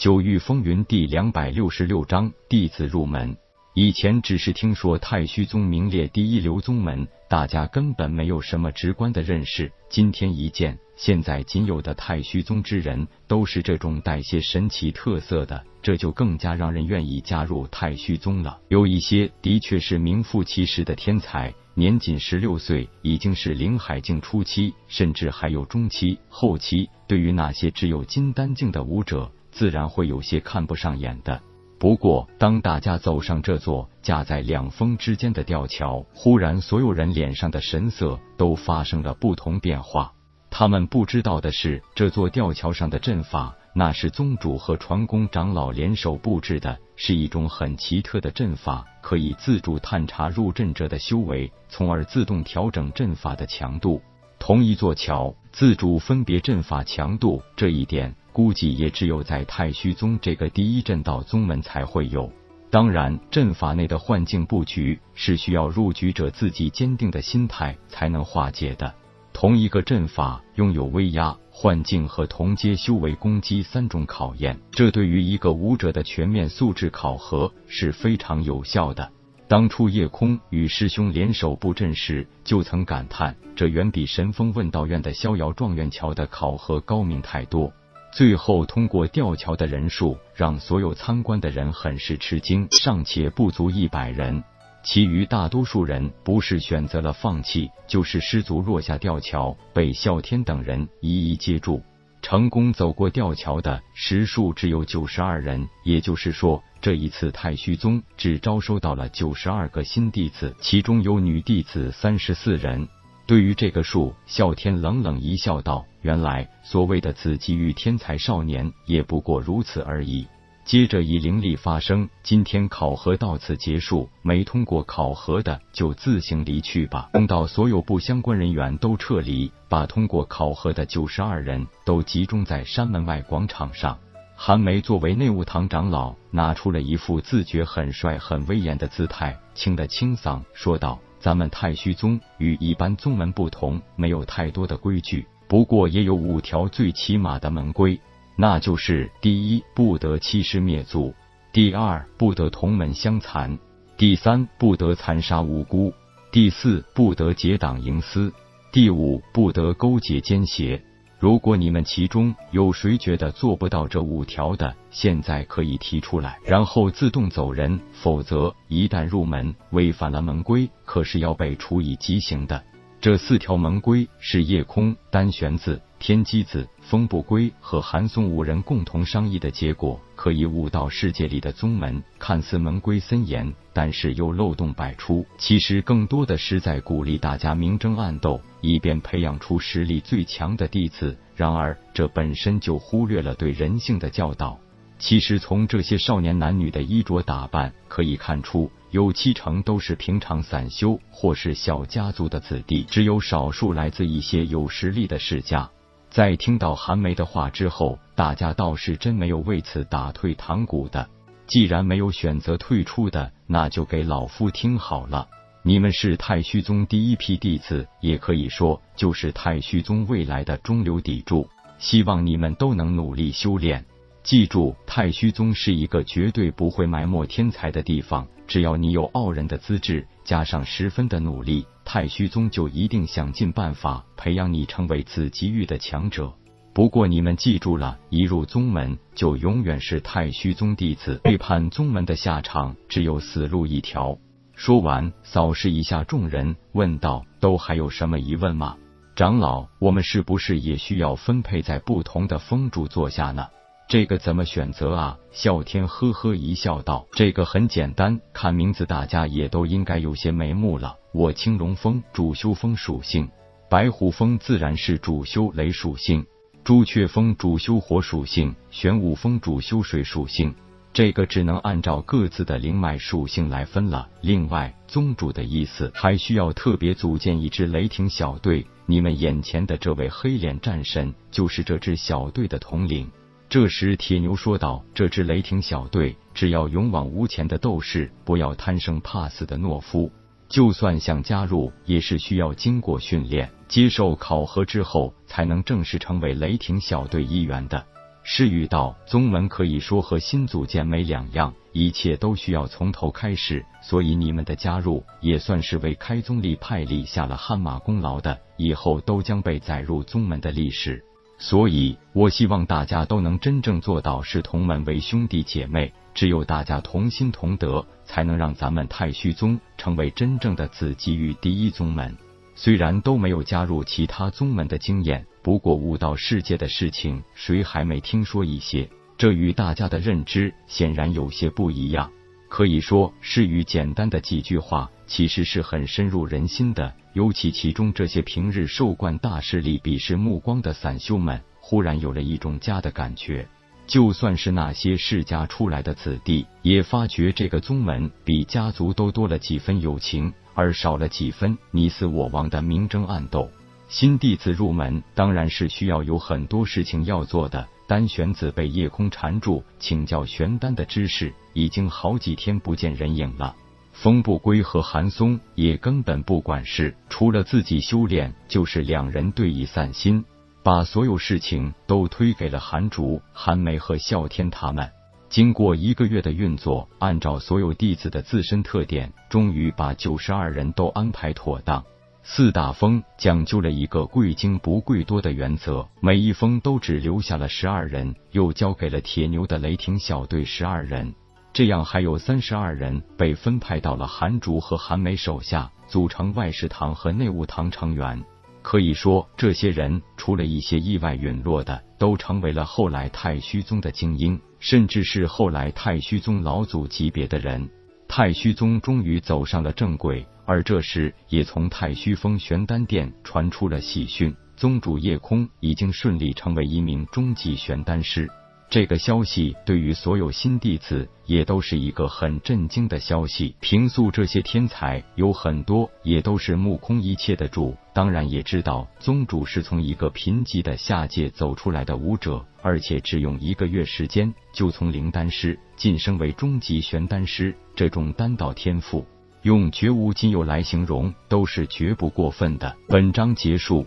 九域风云第两百六十六章弟子入门。以前只是听说太虚宗名列第一流宗门，大家根本没有什么直观的认识。今天一见，现在仅有的太虚宗之人都是这种带些神奇特色的，这就更加让人愿意加入太虚宗了。有一些的确是名副其实的天才，年仅十六岁，已经是灵海境初期，甚至还有中期、后期。对于那些只有金丹境的武者，自然会有些看不上眼的。不过，当大家走上这座架在两峰之间的吊桥，忽然所有人脸上的神色都发生了不同变化。他们不知道的是，这座吊桥上的阵法，那是宗主和传功长老联手布置的，是一种很奇特的阵法，可以自主探查入阵者的修为，从而自动调整阵法的强度。同一座桥，自主分别阵法强度，这一点。估计也只有在太虚宗这个第一阵道宗门才会有。当然，阵法内的幻境布局是需要入局者自己坚定的心态才能化解的。同一个阵法拥有威压、幻境和同阶修为攻击三种考验，这对于一个武者的全面素质考核是非常有效的。当初叶空与师兄联手布阵时，就曾感叹，这远比神风问道院的逍遥状元桥的考核高明太多。最后通过吊桥的人数让所有参观的人很是吃惊，尚且不足一百人。其余大多数人不是选择了放弃，就是失足落下吊桥，被啸天等人一一接住。成功走过吊桥的实数只有九十二人，也就是说，这一次太虚宗只招收到了九十二个新弟子，其中有女弟子三十四人。对于这个数，啸天冷冷一笑，道：“原来所谓的子机遇天才少年，也不过如此而已。”接着以灵力发声：“今天考核到此结束，没通过考核的就自行离去吧。”等到所有不相关人员都撤离，把通过考核的九十二人都集中在山门外广场上。韩梅作为内务堂长老，拿出了一副自觉很帅、很威严的姿态，清的清嗓说道。咱们太虚宗与一般宗门不同，没有太多的规矩，不过也有五条最起码的门规，那就是第一，不得欺师灭祖；第二，不得同门相残；第三，不得残杀无辜；第四，不得结党营私；第五，不得勾结奸邪。如果你们其中有谁觉得做不到这五条的，现在可以提出来，然后自动走人。否则，一旦入门违反了门规，可是要被处以极刑的。这四条门规是夜空、单玄子、天机子、风不归和韩松五人共同商议的结果。可以悟到世界里的宗门看似门规森严，但是又漏洞百出。其实更多的是在鼓励大家明争暗斗，以便培养出实力最强的弟子。然而，这本身就忽略了对人性的教导。其实从这些少年男女的衣着打扮可以看出，有七成都是平常散修或是小家族的子弟，只有少数来自一些有实力的世家。在听到韩梅的话之后，大家倒是真没有为此打退堂鼓的。既然没有选择退出的，那就给老夫听好了。你们是太虚宗第一批弟子，也可以说就是太虚宗未来的中流砥柱。希望你们都能努力修炼。记住，太虚宗是一个绝对不会埋没天才的地方。只要你有傲人的资质，加上十分的努力，太虚宗就一定想尽办法培养你成为子极域的强者。不过你们记住了，一入宗门就永远是太虚宗弟子，背叛宗门的下场只有死路一条。说完，扫视一下众人，问道：“都还有什么疑问吗？长老，我们是不是也需要分配在不同的峰主座下呢？”这个怎么选择啊？啸天呵呵一笑，道：“这个很简单，看名字，大家也都应该有些眉目了。我青龙峰主修风属性，白虎峰自然是主修雷属性，朱雀峰主修火属性，玄武峰主修水属性。这个只能按照各自的灵脉属性来分了。另外，宗主的意思还需要特别组建一支雷霆小队。你们眼前的这位黑脸战神，就是这支小队的统领。”这时，铁牛说道：“这支雷霆小队，只要勇往无前的斗士，不要贪生怕死的懦夫。就算想加入，也是需要经过训练、接受考核之后，才能正式成为雷霆小队一员的。诗语道：“宗门可以说和新组建没两样，一切都需要从头开始。所以你们的加入也算是为开宗立派立下了汗马功劳的，以后都将被载入宗门的历史。所以，我希望大家都能真正做到视同门为兄弟姐妹。只有大家同心同德，才能让咱们太虚宗成为真正的子集于第一宗门。虽然都没有加入其他宗门的经验。”不过，悟道世界的事情，谁还没听说一些？这与大家的认知显然有些不一样。可以说，是与简单的几句话，其实是很深入人心的。尤其其中这些平日受惯大势力鄙视目光的散修们，忽然有了一种家的感觉。就算是那些世家出来的子弟，也发觉这个宗门比家族都多了几分友情，而少了几分你死我亡的明争暗斗。新弟子入门，当然是需要有很多事情要做的。丹玄子被夜空缠住，请教玄丹的知识，已经好几天不见人影了。风不归和韩松也根本不管事，除了自己修炼，就是两人对弈散心，把所有事情都推给了韩竹、韩梅和啸天他们。经过一个月的运作，按照所有弟子的自身特点，终于把九十二人都安排妥当。四大封讲究了一个贵精不贵多的原则，每一封都只留下了十二人，又交给了铁牛的雷霆小队十二人，这样还有三十二人被分派到了韩竹和韩梅手下，组成外事堂和内务堂成员。可以说，这些人除了一些意外陨落的，都成为了后来太虚宗的精英，甚至是后来太虚宗老祖级别的人。太虚宗终于走上了正轨。而这时，也从太虚峰玄丹殿传出了喜讯：宗主叶空已经顺利成为一名中级玄丹师。这个消息对于所有新弟子也都是一个很震惊的消息。平素这些天才有很多也都是目空一切的主，当然也知道宗主是从一个贫瘠的下界走出来的武者，而且只用一个月时间就从灵丹师晋升为中级玄丹师，这种丹道天赋。用绝无仅有来形容，都是绝不过分的。本章结束，